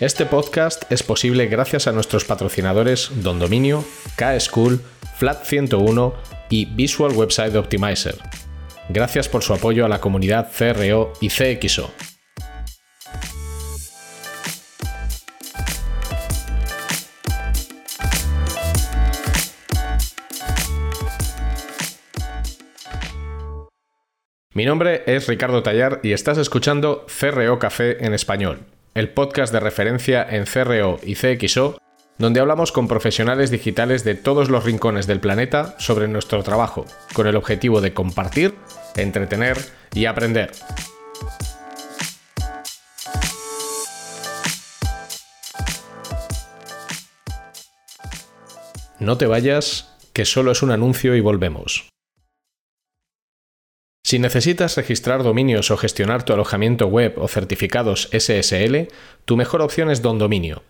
Este podcast es posible gracias a nuestros patrocinadores Don Dominio, K-School, Flat101 y Visual Website Optimizer. Gracias por su apoyo a la comunidad CRO y CXO. Mi nombre es Ricardo Tallar y estás escuchando CRO Café en español, el podcast de referencia en CRO y CXO, donde hablamos con profesionales digitales de todos los rincones del planeta sobre nuestro trabajo, con el objetivo de compartir, entretener y aprender. No te vayas, que solo es un anuncio y volvemos. Si necesitas registrar dominios o gestionar tu alojamiento web o certificados SSL, tu mejor opción es Don Dominio.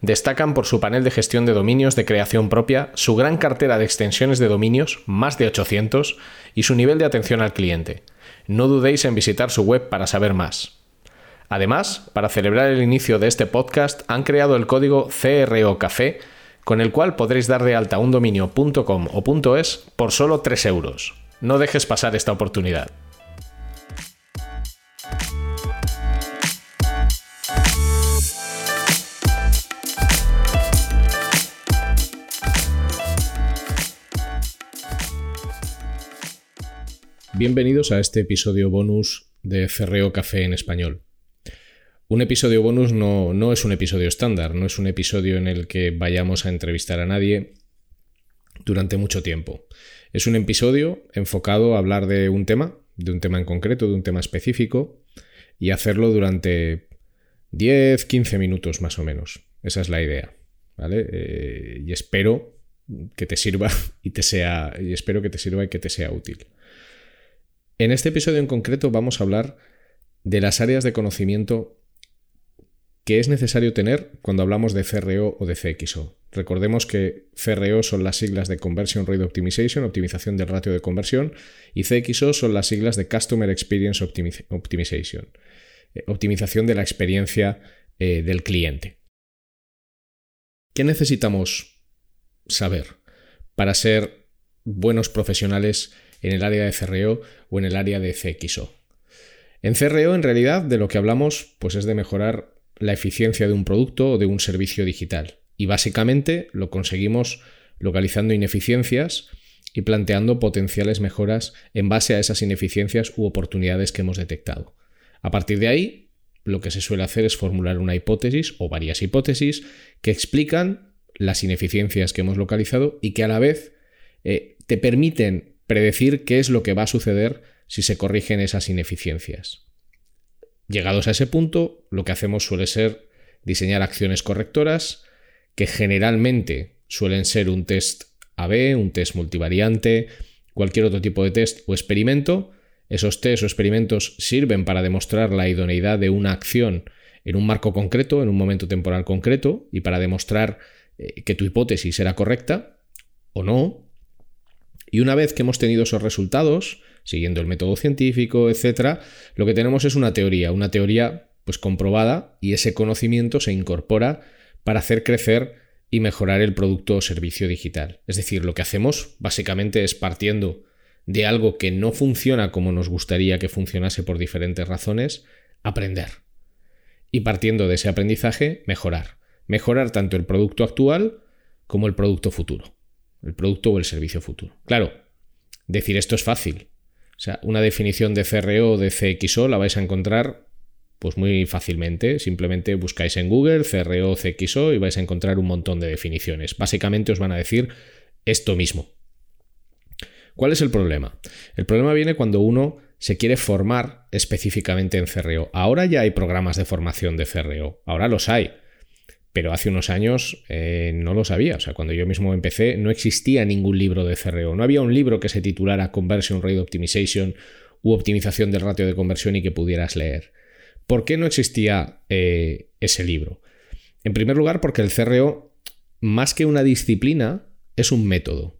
Destacan por su panel de gestión de dominios de creación propia, su gran cartera de extensiones de dominios, más de 800, y su nivel de atención al cliente. No dudéis en visitar su web para saber más. Además, para celebrar el inicio de este podcast, han creado el código CRO Café, con el cual podréis dar de alta un dominio .com o .es por solo 3 euros. No dejes pasar esta oportunidad. Bienvenidos a este episodio bonus de Cerreo Café en español. Un episodio bonus no, no, es un episodio estándar, no es un episodio en el que vayamos a entrevistar a nadie durante mucho tiempo. Es un episodio enfocado a hablar de un tema, de un tema en concreto, de un tema específico, y hacerlo durante 10, 15 minutos más o menos. Esa es la idea. ¿Vale? Eh, y espero que te sirva y te sea. Y espero que te sirva y que te sea útil. En este episodio en concreto vamos a hablar de las áreas de conocimiento que es necesario tener cuando hablamos de CRO o de CXO. Recordemos que CRO son las siglas de Conversion Rate Optimization, optimización del ratio de conversión, y CXO son las siglas de Customer Experience Optimization, eh, optimización de la experiencia eh, del cliente. ¿Qué necesitamos saber para ser buenos profesionales en el área de CRO o en el área de CXO? En CRO, en realidad, de lo que hablamos pues es de mejorar la eficiencia de un producto o de un servicio digital. Y básicamente lo conseguimos localizando ineficiencias y planteando potenciales mejoras en base a esas ineficiencias u oportunidades que hemos detectado. A partir de ahí, lo que se suele hacer es formular una hipótesis o varias hipótesis que explican las ineficiencias que hemos localizado y que a la vez eh, te permiten predecir qué es lo que va a suceder si se corrigen esas ineficiencias. Llegados a ese punto, lo que hacemos suele ser diseñar acciones correctoras que generalmente suelen ser un test AB, un test multivariante, cualquier otro tipo de test o experimento. Esos test o experimentos sirven para demostrar la idoneidad de una acción en un marco concreto, en un momento temporal concreto, y para demostrar eh, que tu hipótesis era correcta o no. Y una vez que hemos tenido esos resultados, siguiendo el método científico, etc., lo que tenemos es una teoría, una teoría pues comprobada y ese conocimiento se incorpora para hacer crecer y mejorar el producto o servicio digital. Es decir, lo que hacemos básicamente es partiendo de algo que no funciona como nos gustaría que funcionase por diferentes razones, aprender. Y partiendo de ese aprendizaje, mejorar. Mejorar tanto el producto actual como el producto futuro. El producto o el servicio futuro. Claro, decir esto es fácil. O sea, una definición de CRO o de CXO la vais a encontrar pues muy fácilmente. Simplemente buscáis en Google CRO CXO y vais a encontrar un montón de definiciones. Básicamente os van a decir esto mismo. ¿Cuál es el problema? El problema viene cuando uno se quiere formar específicamente en CRO. Ahora ya hay programas de formación de CRO, ahora los hay pero hace unos años eh, no lo sabía. O sea, cuando yo mismo empecé no existía ningún libro de CRO. No había un libro que se titulara Conversion Rate Optimization u optimización del ratio de conversión y que pudieras leer. ¿Por qué no existía eh, ese libro? En primer lugar, porque el CRO, más que una disciplina, es un método.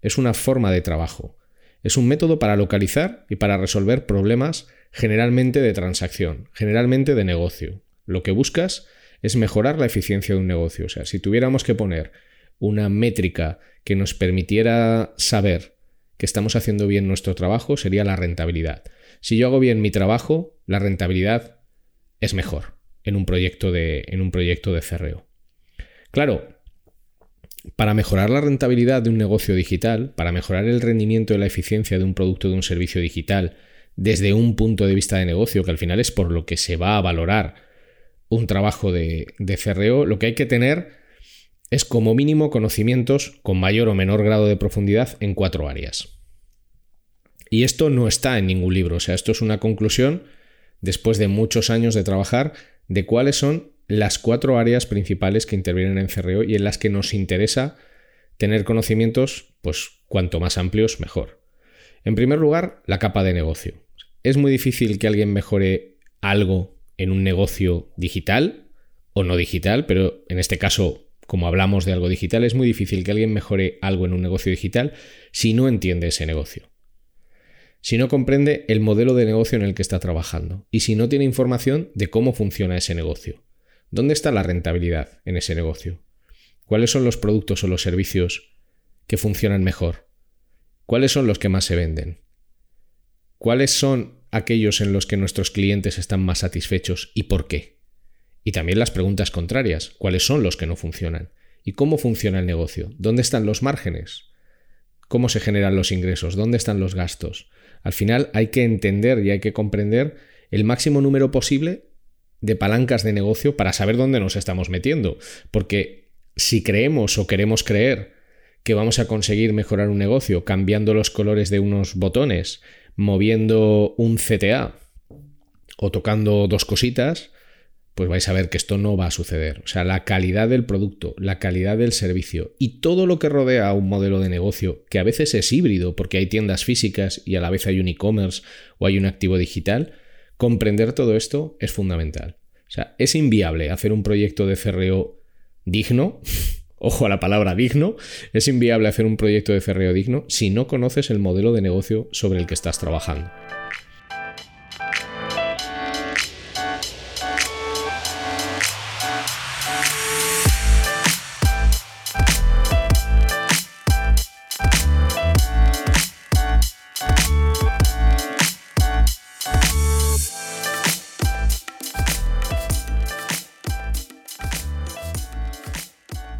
Es una forma de trabajo. Es un método para localizar y para resolver problemas generalmente de transacción, generalmente de negocio. Lo que buscas es mejorar la eficiencia de un negocio. O sea, si tuviéramos que poner una métrica que nos permitiera saber que estamos haciendo bien nuestro trabajo, sería la rentabilidad. Si yo hago bien mi trabajo, la rentabilidad es mejor en un proyecto de, en un proyecto de CRO. Claro, para mejorar la rentabilidad de un negocio digital, para mejorar el rendimiento y la eficiencia de un producto o de un servicio digital desde un punto de vista de negocio, que al final es por lo que se va a valorar un trabajo de, de CRO, lo que hay que tener es como mínimo conocimientos con mayor o menor grado de profundidad en cuatro áreas. Y esto no está en ningún libro, o sea, esto es una conclusión después de muchos años de trabajar de cuáles son las cuatro áreas principales que intervienen en CRO y en las que nos interesa tener conocimientos, pues cuanto más amplios, mejor. En primer lugar, la capa de negocio. Es muy difícil que alguien mejore algo en un negocio digital o no digital, pero en este caso, como hablamos de algo digital, es muy difícil que alguien mejore algo en un negocio digital si no entiende ese negocio. Si no comprende el modelo de negocio en el que está trabajando y si no tiene información de cómo funciona ese negocio. ¿Dónde está la rentabilidad en ese negocio? ¿Cuáles son los productos o los servicios que funcionan mejor? ¿Cuáles son los que más se venden? ¿Cuáles son aquellos en los que nuestros clientes están más satisfechos y por qué? Y también las preguntas contrarias, ¿cuáles son los que no funcionan? ¿Y cómo funciona el negocio? ¿Dónde están los márgenes? ¿Cómo se generan los ingresos? ¿Dónde están los gastos? Al final hay que entender y hay que comprender el máximo número posible de palancas de negocio para saber dónde nos estamos metiendo. Porque si creemos o queremos creer que vamos a conseguir mejorar un negocio cambiando los colores de unos botones, moviendo un CTA o tocando dos cositas, pues vais a ver que esto no va a suceder. O sea, la calidad del producto, la calidad del servicio y todo lo que rodea a un modelo de negocio, que a veces es híbrido porque hay tiendas físicas y a la vez hay un e-commerce o hay un activo digital, Comprender todo esto es fundamental. O sea, es inviable hacer un proyecto de CRO digno, ojo a la palabra digno, es inviable hacer un proyecto de CRO digno si no conoces el modelo de negocio sobre el que estás trabajando.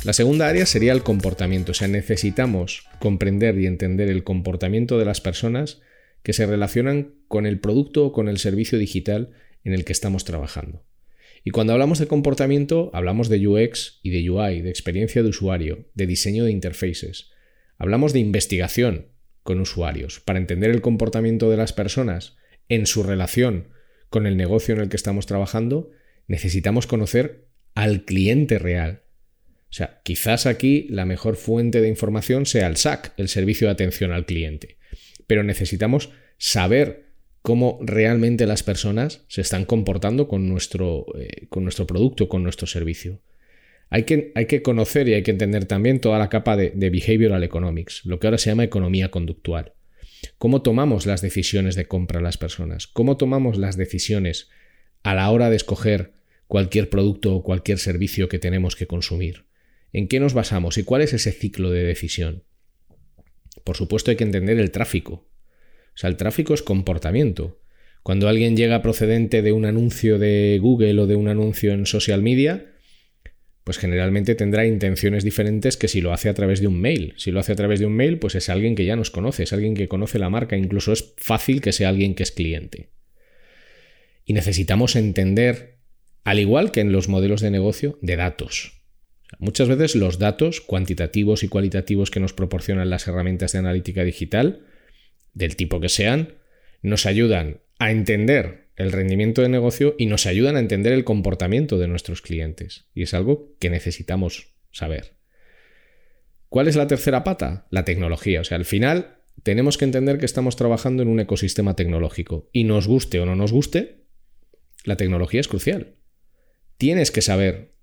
La segunda área sería el comportamiento, o sea, necesitamos comprender y entender el comportamiento de las personas que se relacionan con el producto o con el servicio digital en el que estamos trabajando. Y cuando hablamos de comportamiento, hablamos de UX y de UI, de experiencia de usuario, de diseño de interfaces. Hablamos de investigación con usuarios para entender el comportamiento de las personas en su relación con el negocio en el que estamos trabajando, necesitamos conocer al cliente real, o sea, quizás aquí la mejor fuente de información sea el SAC, el servicio de atención al cliente. Pero necesitamos saber cómo realmente las personas se están comportando con nuestro, eh, con nuestro producto, con nuestro servicio. Hay que, hay que, conocer y hay que entender también toda la capa de, behavioral economics, lo que ahora se llama economía conductual. Cómo tomamos las decisiones de compra las personas, cómo tomamos las decisiones a la hora de escoger cualquier producto o cualquier servicio que tenemos que consumir. ¿En qué nos basamos y cuál es ese ciclo de decisión? Por supuesto hay que entender el tráfico. O sea, el tráfico es comportamiento. Cuando alguien llega procedente de un anuncio de Google o de un anuncio en social media, pues generalmente tendrá intenciones diferentes que si lo hace a través de un mail. Si lo hace a través de un mail, pues es alguien que ya nos conoce, es alguien que conoce la marca, incluso es fácil que sea alguien que es cliente. Y necesitamos entender, al igual que en los modelos de negocio, de datos. Muchas veces los datos cuantitativos y cualitativos que nos proporcionan las herramientas de analítica digital, del tipo que sean, nos ayudan a entender el rendimiento de negocio y nos ayudan a entender el comportamiento de nuestros clientes. Y es algo que necesitamos saber. ¿Cuál es la tercera pata? La tecnología. O sea, al final tenemos que entender que estamos trabajando en un ecosistema tecnológico. Y nos guste o no nos guste, la tecnología es crucial. Tienes que saber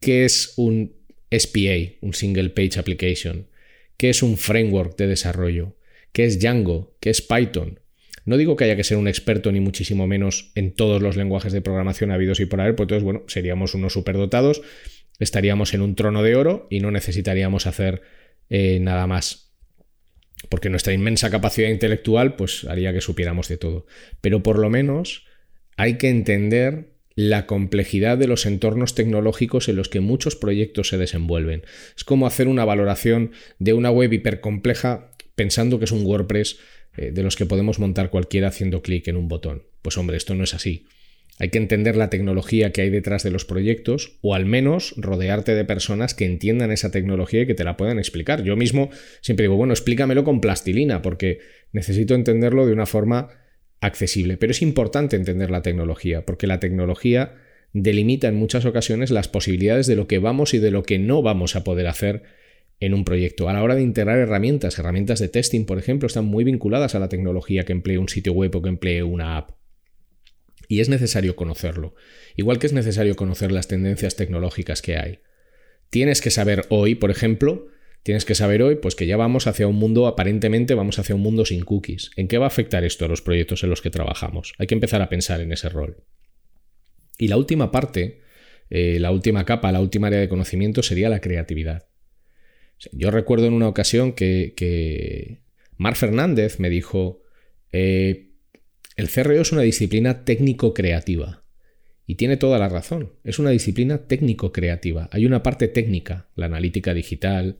qué es un SPA, un Single Page Application, qué es un framework de desarrollo, qué es Django, qué es Python. No digo que haya que ser un experto ni muchísimo menos en todos los lenguajes de programación habidos y por haber, pues entonces, bueno, seríamos unos superdotados, estaríamos en un trono de oro y no necesitaríamos hacer eh, nada más. Porque nuestra inmensa capacidad intelectual, pues haría que supiéramos de todo. Pero por lo menos hay que entender la complejidad de los entornos tecnológicos en los que muchos proyectos se desenvuelven. Es como hacer una valoración de una web hipercompleja pensando que es un WordPress eh, de los que podemos montar cualquiera haciendo clic en un botón. Pues hombre, esto no es así. Hay que entender la tecnología que hay detrás de los proyectos o al menos rodearte de personas que entiendan esa tecnología y que te la puedan explicar. Yo mismo siempre digo, bueno, explícamelo con plastilina porque necesito entenderlo de una forma accesible. Pero es importante entender la tecnología porque la tecnología delimita en muchas ocasiones las posibilidades de lo que vamos y de lo que no vamos a poder hacer en un proyecto. A la hora de integrar herramientas, herramientas de testing, por ejemplo, están muy vinculadas a la tecnología que emplee un sitio web o que emplee una app. Y es necesario conocerlo, igual que es necesario conocer las tendencias tecnológicas que hay. Tienes que saber hoy, por ejemplo, tienes que saber hoy pues que ya vamos hacia un mundo, aparentemente vamos hacia un mundo sin cookies. ¿En qué va a afectar esto a los proyectos en los que trabajamos? Hay que empezar a pensar en ese rol. Y la última parte, eh, la última capa, la última área de conocimiento sería la creatividad. Yo recuerdo en una ocasión que, Mar Fernández me dijo, eh, el CRO es una disciplina técnico-creativa. Y tiene toda la razón, es una disciplina técnico-creativa. Hay una parte técnica, la analítica digital,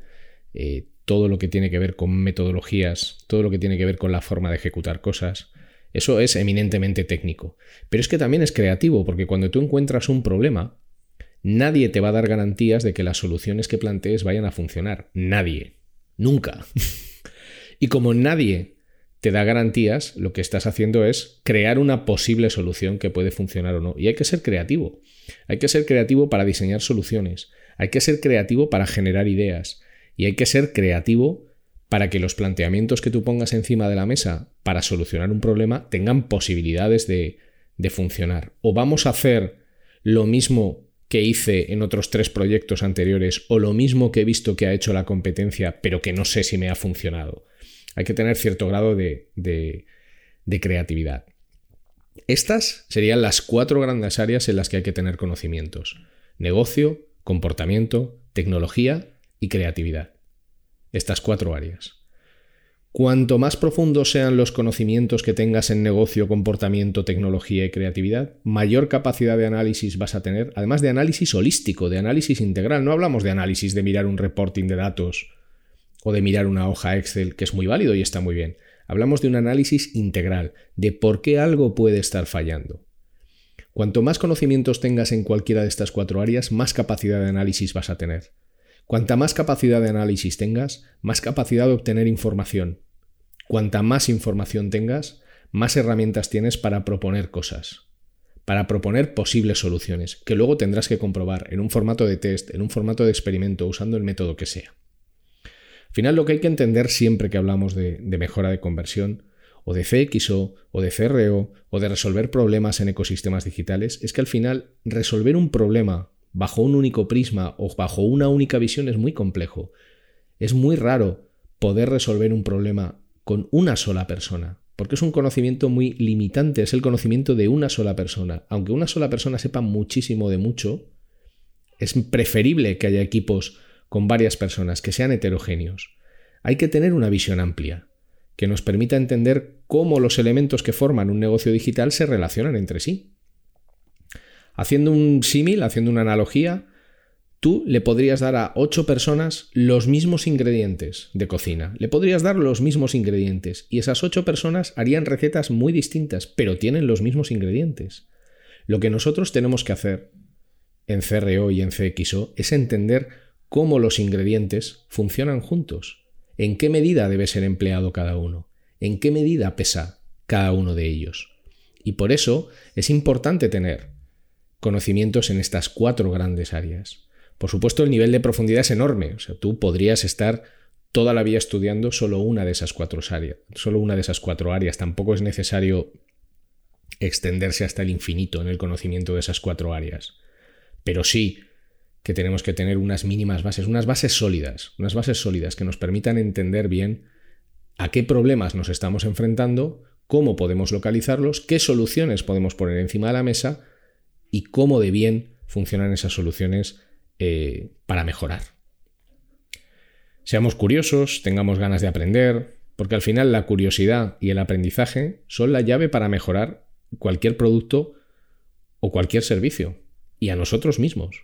eh, todo lo que tiene que ver con metodologías, todo lo que tiene que ver con la forma de ejecutar cosas. Eso es eminentemente técnico. Pero es que también es creativo, porque cuando tú encuentras un problema, nadie te va a dar garantías de que las soluciones que plantees vayan a funcionar. Nadie. Nunca. y como nadie te da garantías, lo que estás haciendo es crear una posible solución que puede funcionar o no. Y hay que ser creativo. Hay que ser creativo para diseñar soluciones. Hay que ser creativo para generar ideas. Y hay que ser creativo para que los planteamientos que tú pongas encima de la mesa para solucionar un problema tengan posibilidades de, de funcionar. O vamos a hacer lo mismo que hice en otros tres proyectos anteriores o lo mismo que he visto que ha hecho la competencia, pero que no sé si me ha funcionado. Hay que tener cierto grado de, de, creatividad. Estas serían las cuatro grandes áreas en las que hay que tener conocimientos. Negocio, comportamiento, tecnología y creatividad. Estas cuatro áreas. Cuanto más profundos sean los conocimientos que tengas en negocio, comportamiento, tecnología y creatividad, mayor capacidad de análisis vas a tener, además de análisis holístico, de análisis integral. No hablamos de análisis de mirar un reporting de datos o de mirar una hoja Excel, que es muy válido y está muy bien. Hablamos de un análisis integral, de por qué algo puede estar fallando. Cuanto más conocimientos tengas en cualquiera de estas cuatro áreas, más capacidad de análisis vas a tener. Cuanta más capacidad de análisis tengas, más capacidad de obtener información, Cuanta más información tengas, más herramientas tienes para proponer cosas, para proponer posibles soluciones, que luego tendrás que comprobar en un formato de test, en un formato de experimento, usando el método que sea. Al final, lo que hay que entender siempre que hablamos de, mejora de conversión, o de CXO, o de CRO, o de resolver problemas en ecosistemas digitales, es que al final resolver un problema bajo un único prisma o bajo una única visión es muy complejo. Es muy raro poder resolver un problema con una sola persona, porque es un conocimiento muy limitante, es el conocimiento de una sola persona. Aunque una sola persona sepa muchísimo de mucho, es preferible que haya equipos con varias personas, que sean heterogéneos. Hay que tener una visión amplia, que nos permita entender cómo los elementos que forman un negocio digital se relacionan entre sí. Haciendo un símil, haciendo una analogía, Tú le podrías dar a ocho personas los mismos ingredientes de cocina. Le podrías dar los mismos ingredientes y esas ocho personas harían recetas muy distintas, pero tienen los mismos ingredientes. Lo que nosotros tenemos que hacer en CRO y en CXO es entender cómo los ingredientes funcionan juntos, en qué medida debe ser empleado cada uno, en qué medida pesa cada uno de ellos. Y por eso es importante tener conocimientos en estas cuatro grandes áreas. Por supuesto, el nivel de profundidad es enorme. O sea, tú podrías estar toda la vida estudiando solo una de esas cuatro áreas. Solo una de esas cuatro áreas. Tampoco es necesario extenderse hasta el infinito en el conocimiento de esas cuatro áreas. Pero sí que tenemos que tener unas mínimas bases, unas bases sólidas, unas bases sólidas que nos permitan entender bien a qué problemas nos estamos enfrentando, cómo podemos localizarlos, qué soluciones podemos poner encima de la mesa y cómo de bien funcionan esas soluciones eh, para mejorar. Seamos curiosos, tengamos ganas de aprender, porque al final la curiosidad y el aprendizaje son la llave para mejorar cualquier producto o cualquier servicio, y a nosotros mismos.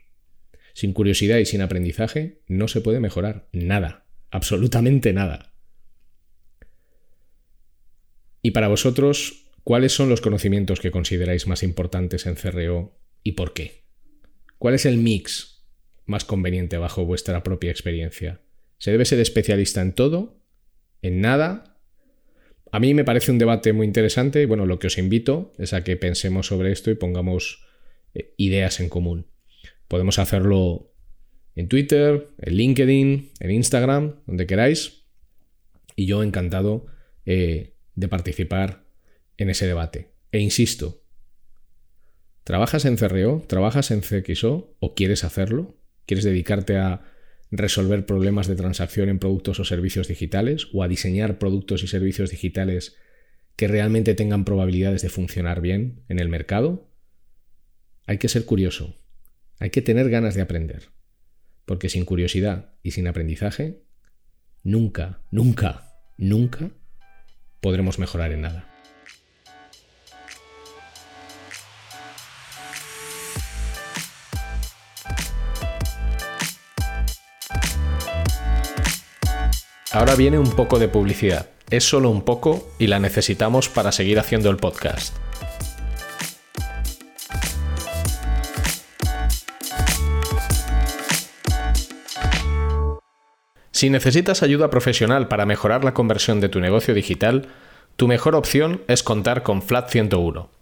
Sin curiosidad y sin aprendizaje no se puede mejorar nada, absolutamente nada. Y para vosotros, ¿cuáles son los conocimientos que consideráis más importantes en CRO y por qué? ¿Cuál es el mix más conveniente bajo vuestra propia experiencia? ¿Se debe ser especialista en todo? ¿En nada? A mí me parece un debate muy interesante y bueno, lo que os invito es a que pensemos sobre esto y pongamos eh, ideas en común. Podemos hacerlo en Twitter, en LinkedIn, en Instagram, donde queráis. Y yo encantado eh, de participar en ese debate. E insisto, ¿trabajas en CRO? ¿Trabajas en CXO? ¿O quieres hacerlo? ¿Quieres dedicarte a resolver problemas de transacción en productos o servicios digitales? ¿O a diseñar productos y servicios digitales que realmente tengan probabilidades de funcionar bien en el mercado? Hay que ser curioso, hay que tener ganas de aprender, porque sin curiosidad y sin aprendizaje, nunca, nunca, nunca podremos mejorar en nada. Ahora viene un poco de publicidad. Es solo un poco y la necesitamos para seguir haciendo el podcast. Si necesitas ayuda profesional para mejorar la conversión de tu negocio digital, tu mejor opción es contar con Flat 101.